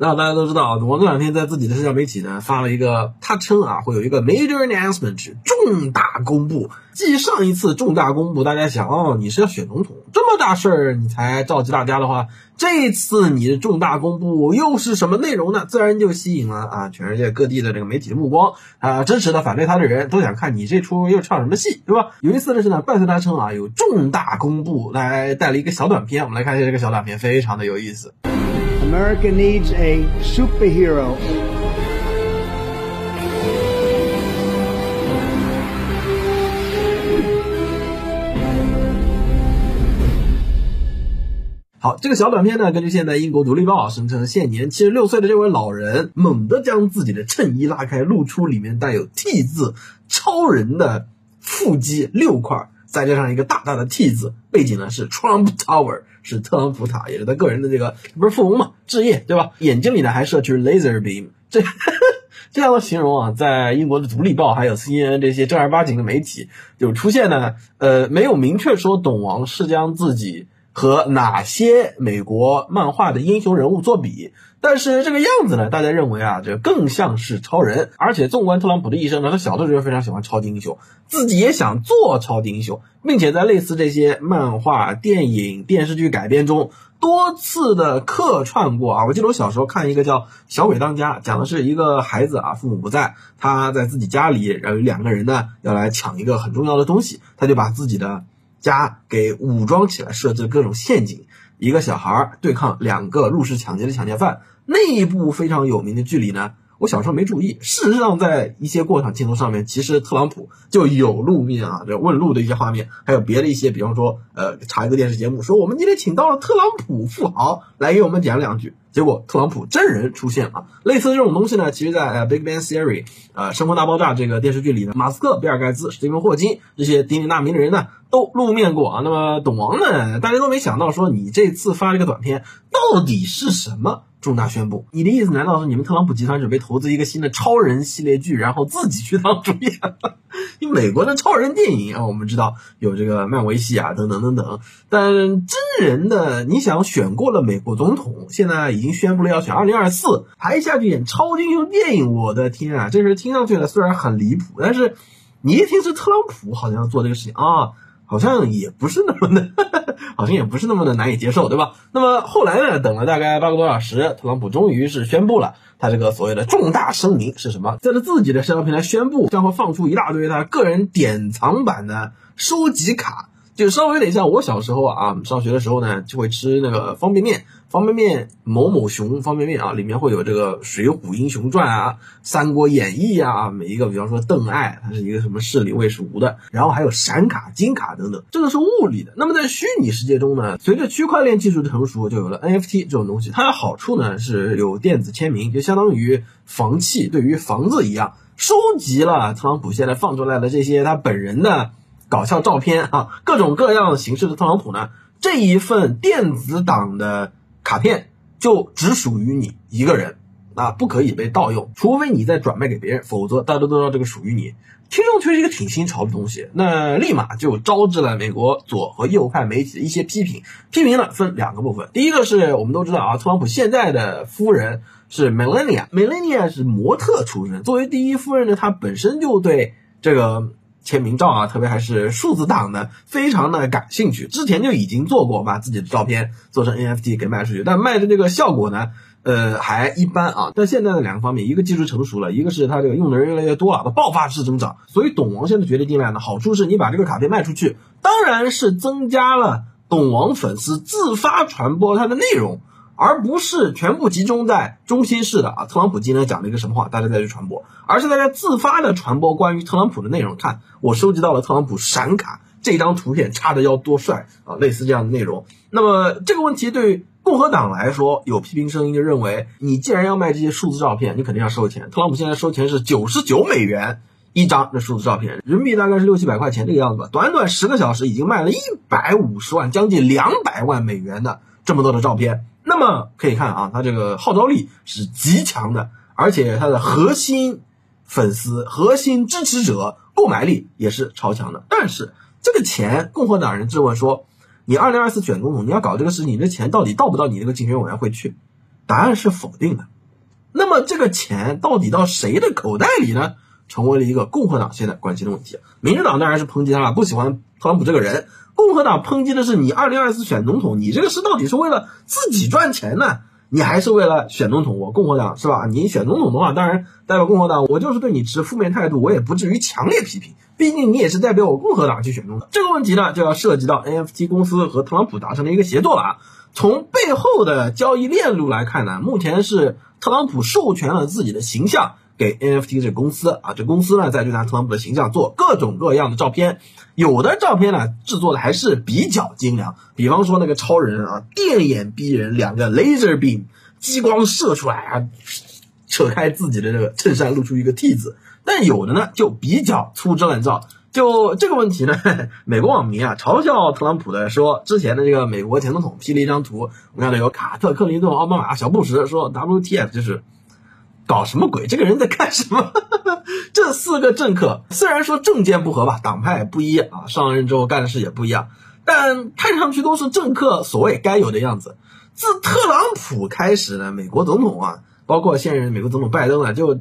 那大家都知道，我这两天在自己的社交媒体呢发了一个，他称啊会有一个 major announcement 重大公布。继上一次重大公布，大家想哦，你是要选总统，这么大事儿你才召集大家的话，这次你的重大公布又是什么内容呢？自然就吸引了啊全世界各地的这个媒体的目光啊，支持的、反对他的人都想看你这出又唱什么戏，对吧？有意思的是呢，伴随他称啊有重大公布，来带了一个小短片，我们来看一下这个小短片，非常的有意思。America needs a superhero. 好，这个小短片呢，根据现在英国《独立报》声称，现年七十六岁的这位老人猛地将自己的衬衣拉开，露出里面带有 T 字超人的腹肌六块。再加上一个大大的 T 字，背景呢是 Trump Tower，是特朗普塔，也是他个人的这个不是富翁嘛，置业对吧？眼睛里呢还射出 laser beam，这 这样的形容啊，在英国的《独立报》还有 CNN 这些正儿八经的媒体就出现呢，呃，没有明确说董王是将自己和哪些美国漫画的英雄人物作比。但是这个样子呢，大家认为啊，这更像是超人。而且纵观特朗普的一生呢，他小的时候非常喜欢超级英雄，自己也想做超级英雄，并且在类似这些漫画、电影、电视剧改编中多次的客串过啊。我记得我小时候看一个叫《小鬼当家》，讲的是一个孩子啊，父母不在，他在自己家里，然后有两个人呢要来抢一个很重要的东西，他就把自己的家给武装起来，设置各种陷阱。一个小孩儿对抗两个入室抢劫的抢劫犯，那一部非常有名的剧里呢，我小时候没注意。事实上，在一些过场镜头上面，其实特朗普就有露面啊，这问路的一些画面，还有别的一些，比方说，呃，查一个电视节目，说我们今天请到了特朗普富豪来给我们讲两句。结果特朗普真人出现了，类似这种东西呢，其实，在《呃 Big Bang Theory》呃《生活大爆炸》这个电视剧里呢，马斯克、比尔盖茨、史蒂芬霍金这些鼎鼎大名的人呢，都露面过啊。那么董王呢，大家都没想到说你这次发这个短片到底是什么？重大宣布，你的意思难道是你们特朗普集团准备投资一个新的超人系列剧，然后自己去当主演？因为美国的超人电影啊，我们知道有这个漫威系啊，等等等等。但真人的，你想选过了美国总统，现在已经宣布了要选二零二四，还下去演超级英雄电影，我的天啊！这事听上去呢虽然很离谱，但是你一听是特朗普好像要做这个事情啊。好像也不是那么的，好像也不是那么的难以接受，对吧？那么后来呢？等了大概八个多小时，特朗普终于是宣布了他这个所谓的重大声明是什么？在他自己的社交平台宣布将会放出一大堆他个人典藏版的收集卡，就稍微有点像我小时候啊，上学的时候呢，就会吃那个方便面。方便面某某熊方便面啊，里面会有这个《水浒英雄传》啊，《三国演义》啊，每一个，比方说邓艾，他是一个什么市里魏蜀吴的，然后还有闪卡、金卡等等，这个是物理的。那么在虚拟世界中呢，随着区块链技术的成熟，就有了 NFT 这种东西。它的好处呢是有电子签名，就相当于房契对于房子一样，收集了特朗普现在放出来的这些他本人的搞笑照片啊，各种各样形式的特朗普呢，这一份电子档的。卡片就只属于你一个人啊，不可以被盗用，除非你再转卖给别人，否则大家都知道这个属于你。听上去是一个挺新潮的东西，那立马就招致了美国左和右派媒体的一些批评。批评呢分两个部分，第一个是我们都知道啊，特朗普现在的夫人是 Melania，Melania 是模特出身，作为第一夫人呢，她本身就对这个。签名照啊，特别还是数字党呢，非常的感兴趣。之前就已经做过，把自己的照片做成 NFT 给卖出去，但卖的这个效果呢，呃，还一般啊。但现在的两个方面，一个技术成熟了，一个是它这个用的人越来越多了，它爆发式增长。所以董王现在决定进来呢，好处是你把这个卡片卖出去，当然是增加了董王粉丝自发传播它的内容。而不是全部集中在中心式的啊，特朗普今天讲了一个什么话，大家再去传播，而是大家自发的传播关于特朗普的内容。看，我收集到了特朗普闪卡这张图片，插的要多帅啊，类似这样的内容。那么这个问题对共和党来说，有批评声音就认为，你既然要卖这些数字照片，你肯定要收钱。特朗普现在收钱是九十九美元一张的数字照片，人民币大概是六七百块钱这个样子吧。短短十个小时已经卖了一百五十万，将近两百万美元的这么多的照片。那么可以看啊，他这个号召力是极强的，而且他的核心粉丝、核心支持者购买力也是超强的。但是这个钱，共和党人质问说，你二零二四选总统，你要搞这个事情，你这钱到底到不到你那个竞选委员会去？答案是否定的。那么这个钱到底到谁的口袋里呢？成为了一个共和党现在关心的问题。民主党当然是抨击他了，不喜欢特朗普这个人。共和党抨击的是你二零二四选总统，你这个是到底是为了自己赚钱呢，你还是为了选总统？我共和党是吧？你选总统的话，当然代表共和党，我就是对你持负面态度，我也不至于强烈批评。毕竟你也是代表我共和党去选总统。这个问题呢，就要涉及到 NFT 公司和特朗普达成的一个协作了啊。从背后的交易链路来看呢，目前是特朗普授权了自己的形象。给 NFT 这公司啊，这公司呢，在对咱特朗普的形象做各种各样的照片，有的照片呢制作的还是比较精良，比方说那个超人啊，电眼逼人，两个 laser beam 激光射出来啊，扯开自己的这个衬衫露出一个 T 字，但有的呢就比较粗制滥造。就这个问题呢，美国网民啊嘲笑特朗普的说，之前的这个美国前总统 P 了一张图，我看到有卡特、克林顿、奥巴马、小布什，说 WTF 就是。搞什么鬼？这个人在干什么？这四个政客虽然说政见不合吧，党派不一啊，上任之后干的事也不一样，但看上去都是政客所谓该有的样子。自特朗普开始呢，美国总统啊，包括现任美国总统拜登啊，就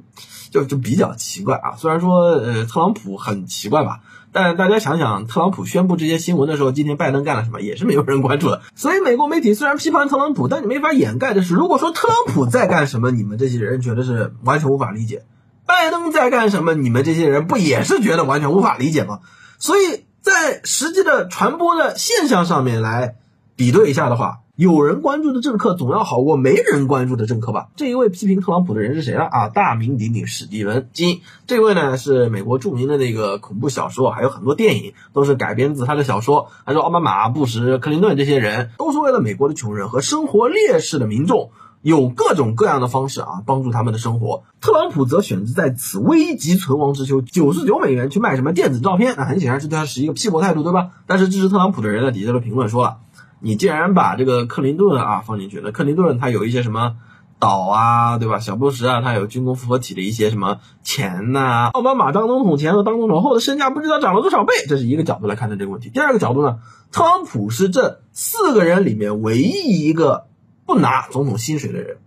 就就比较奇怪啊。虽然说呃，特朗普很奇怪吧。但大家想想，特朗普宣布这些新闻的时候，今天拜登干了什么，也是没有人关注的。所以美国媒体虽然批判特朗普，但你没法掩盖的是，如果说特朗普在干什么，你们这些人觉得是完全无法理解；拜登在干什么，你们这些人不也是觉得完全无法理解吗？所以在实际的传播的现象上面来比对一下的话。有人关注的政客总要好过没人关注的政客吧？这一位批评特朗普的人是谁了啊？大名鼎鼎史蒂文金，这位呢是美国著名的那个恐怖小说，还有很多电影都是改编自他的小说。他说奥巴马、布什、克林顿这些人都是为了美国的穷人和生活劣势的民众，有各种各样的方式啊帮助他们的生活。特朗普则选择在此危急存亡之秋，九十九美元去卖什么电子照片？那很显然是对他是一个批驳态度，对吧？但是支持特朗普的人在底下的评论说了。你既然把这个克林顿啊放进去，那克林顿他有一些什么岛啊，对吧？小布什啊，他有军工复合体的一些什么钱呐？奥巴马当总统前和当总统后的身价不知道涨了多少倍，这是一个角度来看待这个问题。第二个角度呢，特朗普是这四个人里面唯一一个不拿总统薪水的人。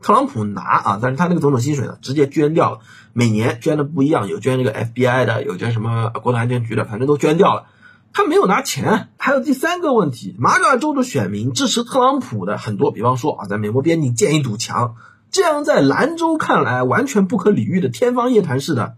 特朗普拿啊，但是他那个总统薪水呢，直接捐掉了，每年捐的不一样，有捐这个 FBI 的，有捐什么国土安全局的，反正都捐掉了。他没有拿钱，还有第三个问题，马嘎州的选民支持特朗普的很多，比方说啊，在美国边境建一堵墙，这样在兰州看来完全不可理喻的天方夜谭式的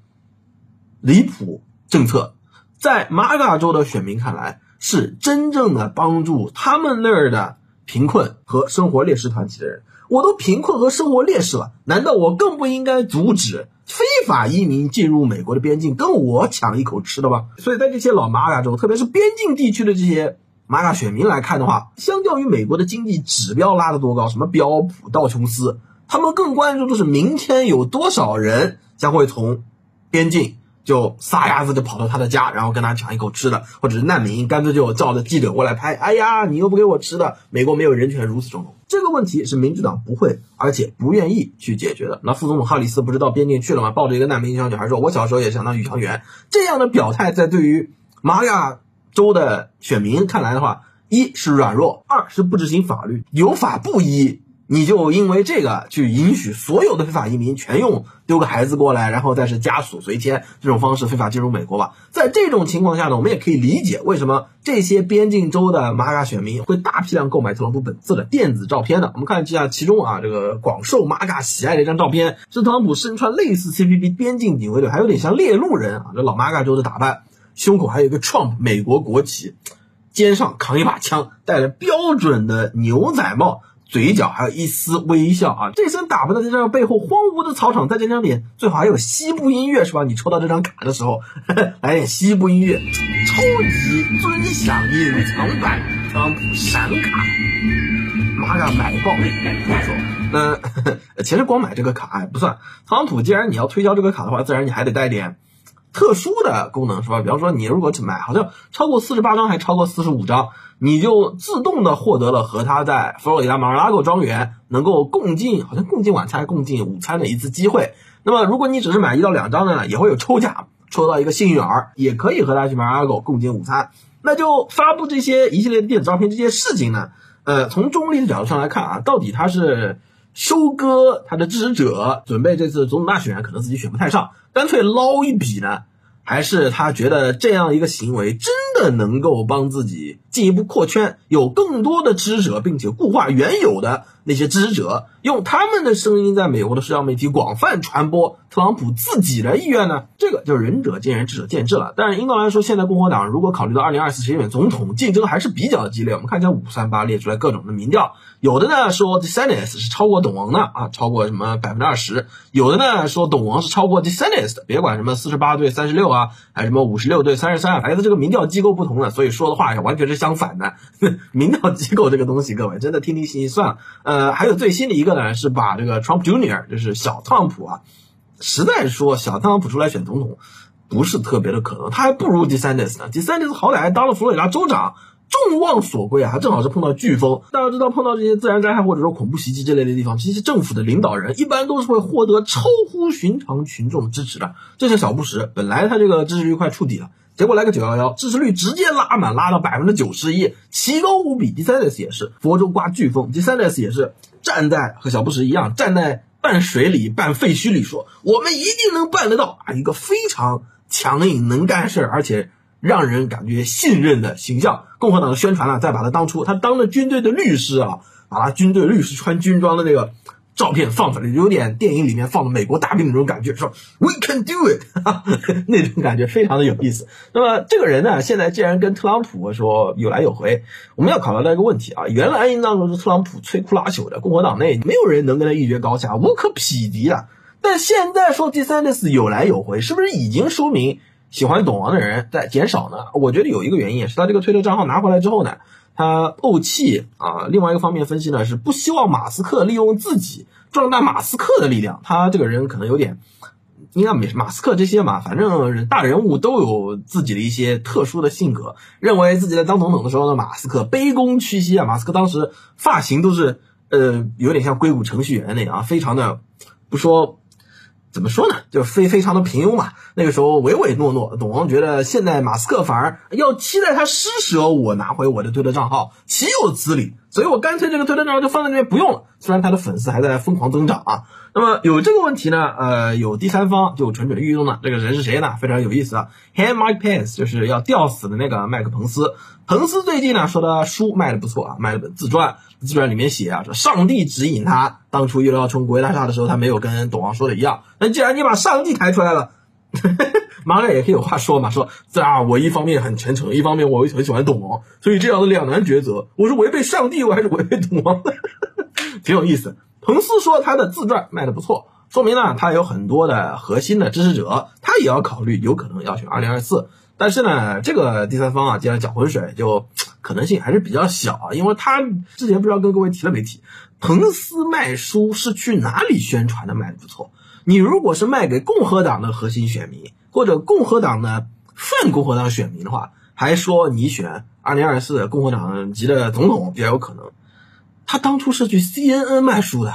离谱政策，在马嘎州的选民看来是真正的帮助他们那儿的贫困和生活劣势团体的人。我都贫困和生活劣势了，难道我更不应该阻止？非法移民进入美国的边境，跟我抢一口吃的吧。所以在这些老玛嘎州，特别是边境地区的这些玛嘎选民来看的话，相较于美国的经济指标拉得多高，什么标普、道琼斯，他们更关注的是明天有多少人将会从边境就撒丫子就跑到他的家，然后跟他抢一口吃的，或者是难民，干脆就叫着记者过来拍。哎呀，你又不给我吃的，美国没有人权，如此种种。这个问题是民主党不会，而且不愿意去解决的。那副总统哈里斯不是到边境去了吗？抱着一个难民小女孩说：“我小时候也想当宇航员。”这样的表态，在对于玛雅州的选民看来的话，一是软弱，二是不执行法律，有法不依。你就因为这个去允许所有的非法移民全用丢个孩子过来，然后再是家属随迁这种方式非法进入美国吧？在这种情况下呢，我们也可以理解为什么这些边境州的玛嘎选民会大批量购买特朗普本次的电子照片的。我们看一下其中啊，这个广受玛嘎喜爱的一张照片，是特朗普身穿类似 CPB 边境警卫队，还有点像猎鹿人啊，这老玛嘎州的打扮，胸口还有一个 Trump 美国国旗，肩上扛一把枪，戴着标准的牛仔帽。嘴角还有一丝微笑啊！这身打扮的这张背后荒芜的草场，在这张脸最好还有西部音乐是吧？你抽到这张卡的时候，来点西部音乐，超级尊享隐藏版特朗普闪卡，马上买爆！不错，那 其实光买这个卡还不算，特朗普既然你要推销这个卡的话，自然你还得带点。特殊的功能是吧？比方说，你如果去买，好像超过四十八张，还超过四十五张，你就自动的获得了和他在佛罗里达马尔拉狗庄园能够共进，好像共进晚餐、共进午餐的一次机会。那么，如果你只是买一到两张的呢，也会有抽奖，抽到一个幸运儿，也可以和他去马尔拉狗共进午餐。那就发布这些一系列的电子照片这些事情呢？呃，从中立的角度上来看啊，到底他是？收割他的支持者，准备这次总统大选可能自己选不太上，干脆捞一笔呢？还是他觉得这样一个行为真的能够帮自己进一步扩圈，有更多的支持者，并且固化原有的那些支持者，用他们的声音在美国的社交媒体广泛传播特朗普自己的意愿呢？这个就仁者见仁，智者见智了。但是应该来说，现在共和党如果考虑到二零二四选总统竞争还是比较激烈，我们看一下五三八列出来各种的民调，有的呢说 DeSantis 是超过董王的啊，超过什么百分之二十；有的呢说董王是超过 DeSantis 的，别管什么四十八对三十六啊。还是什么五十六对三十三，来自这个民调机构不同了，所以说的话完全是相反的。民调机构这个东西，各位真的听听信息算了。呃，还有最新的一个呢，是把这个 Trump Junior，就是小特朗普啊，实在说小特朗普出来选总统不是特别的可能，他还不如 DeSantis 呢。DeSantis 好歹还当了佛罗里达州长。众望所归啊，还正好是碰到飓风。大家知道，碰到这些自然灾害或者说恐怖袭击这类的地方，这些政府的领导人一般都是会获得超乎寻常群众支持的。这是小布什，本来他这个支持率快触底了，结果来个九幺幺，支持率直接拉满，拉到百分之九十一，奇高无比。第三代也是，佛州刮飓风第三代也是站在和小布什一样，站在半水里半废墟里说，我们一定能办得到啊，一个非常强硬、能干事儿，而且。让人感觉信任的形象，共和党的宣传呢，再把他当初他当了军队的律师啊，把他军队律师穿军装的那个照片放出来，有点电影里面放的美国大兵那种感觉，说 We can do it，那种感觉非常的有意思。那么这个人呢，现在既然跟特朗普说有来有回，我们要考虑到一个问题啊，原来应当说是特朗普摧枯拉朽的，共和党内没有人能跟他一决高下，无可匹敌了。但现在说第三次有来有回，是不是已经说明？喜欢懂王的人在减少呢，我觉得有一个原因是他这个推特账号拿回来之后呢，他怄气啊。另外一个方面分析呢，是不希望马斯克利用自己壮大马斯克的力量。他这个人可能有点，应该没马斯克这些嘛，反正大人物都有自己的一些特殊的性格，认为自己在当总统的时候呢，马斯克卑躬屈膝啊。马斯克当时发型都是呃有点像硅谷程序员那样啊，非常的不说。怎么说呢？就非非常的平庸嘛。那个时候唯唯诺诺，董王觉得现在马斯克反而要期待他施舍我拿回我的推特账号，岂有此理？所以我干脆这个推特账号就放在那边不用了。虽然他的粉丝还在疯狂增长啊。那么有这个问题呢？呃，有第三方就蠢蠢欲动了。这个人是谁呢？非常有意思啊。Hand Mike Pence 就是要吊死的那个麦克彭斯。彭斯最近呢说的书卖的不错啊，卖了本自传。自传里面写啊，说上帝指引他当初又要冲国会大厦的时候，他没有跟董王说的一样。那既然你把上帝抬出来了，马上也可以有话说嘛，说啊，我一方面很虔诚，一方面我又很喜欢董王，所以这样的两难抉择，我是违背上帝，我还是违背董王，挺有意思。彭斯说他的自传卖的不错，说明呢他有很多的核心的支持者，他也要考虑有可能要选二零二四。但是呢，这个第三方啊，既然搅浑水，就可能性还是比较小啊。因为他之前不知道跟各位提了没提，彭斯卖书是去哪里宣传的，卖的不错。你如果是卖给共和党的核心选民，或者共和党的泛共和党选民的话，还说你选二零二四共和党籍的总统比较有可能。他当初是去 CNN 卖书的。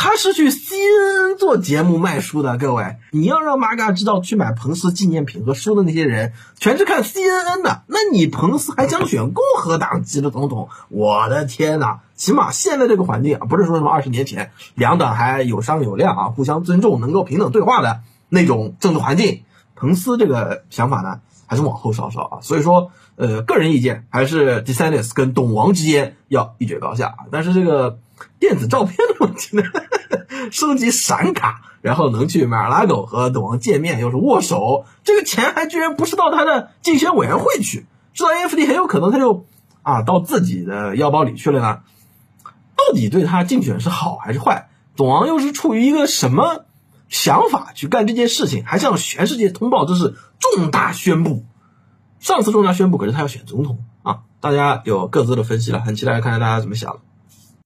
他是去 CNN 做节目卖书的，各位，你要让马嘎知道去买彭斯纪念品和书的那些人，全是看 CNN 的。那你彭斯还想选共和党籍的总统？我的天哪！起码现在这个环境啊，不是说什么二十年前两党还有商有量啊，互相尊重，能够平等对话的那种政治环境。彭斯这个想法呢，还是往后稍稍啊。所以说，呃，个人意见还是 DeSantis 跟董王之间要一决高下。但是这个。电子照片的问题呢？收集闪卡，然后能去马尔拉狗和董王见面，又是握手，这个钱还居然不是到他的竞选委员会去，是到 AFD，很有可能他就啊到自己的腰包里去了呢。到底对他竞选是好还是坏？董王又是出于一个什么想法去干这件事情？还向全世界通报这是重大宣布。上次重大宣布可是他要选总统啊！大家有各自的分析了，很期待看看大家怎么想。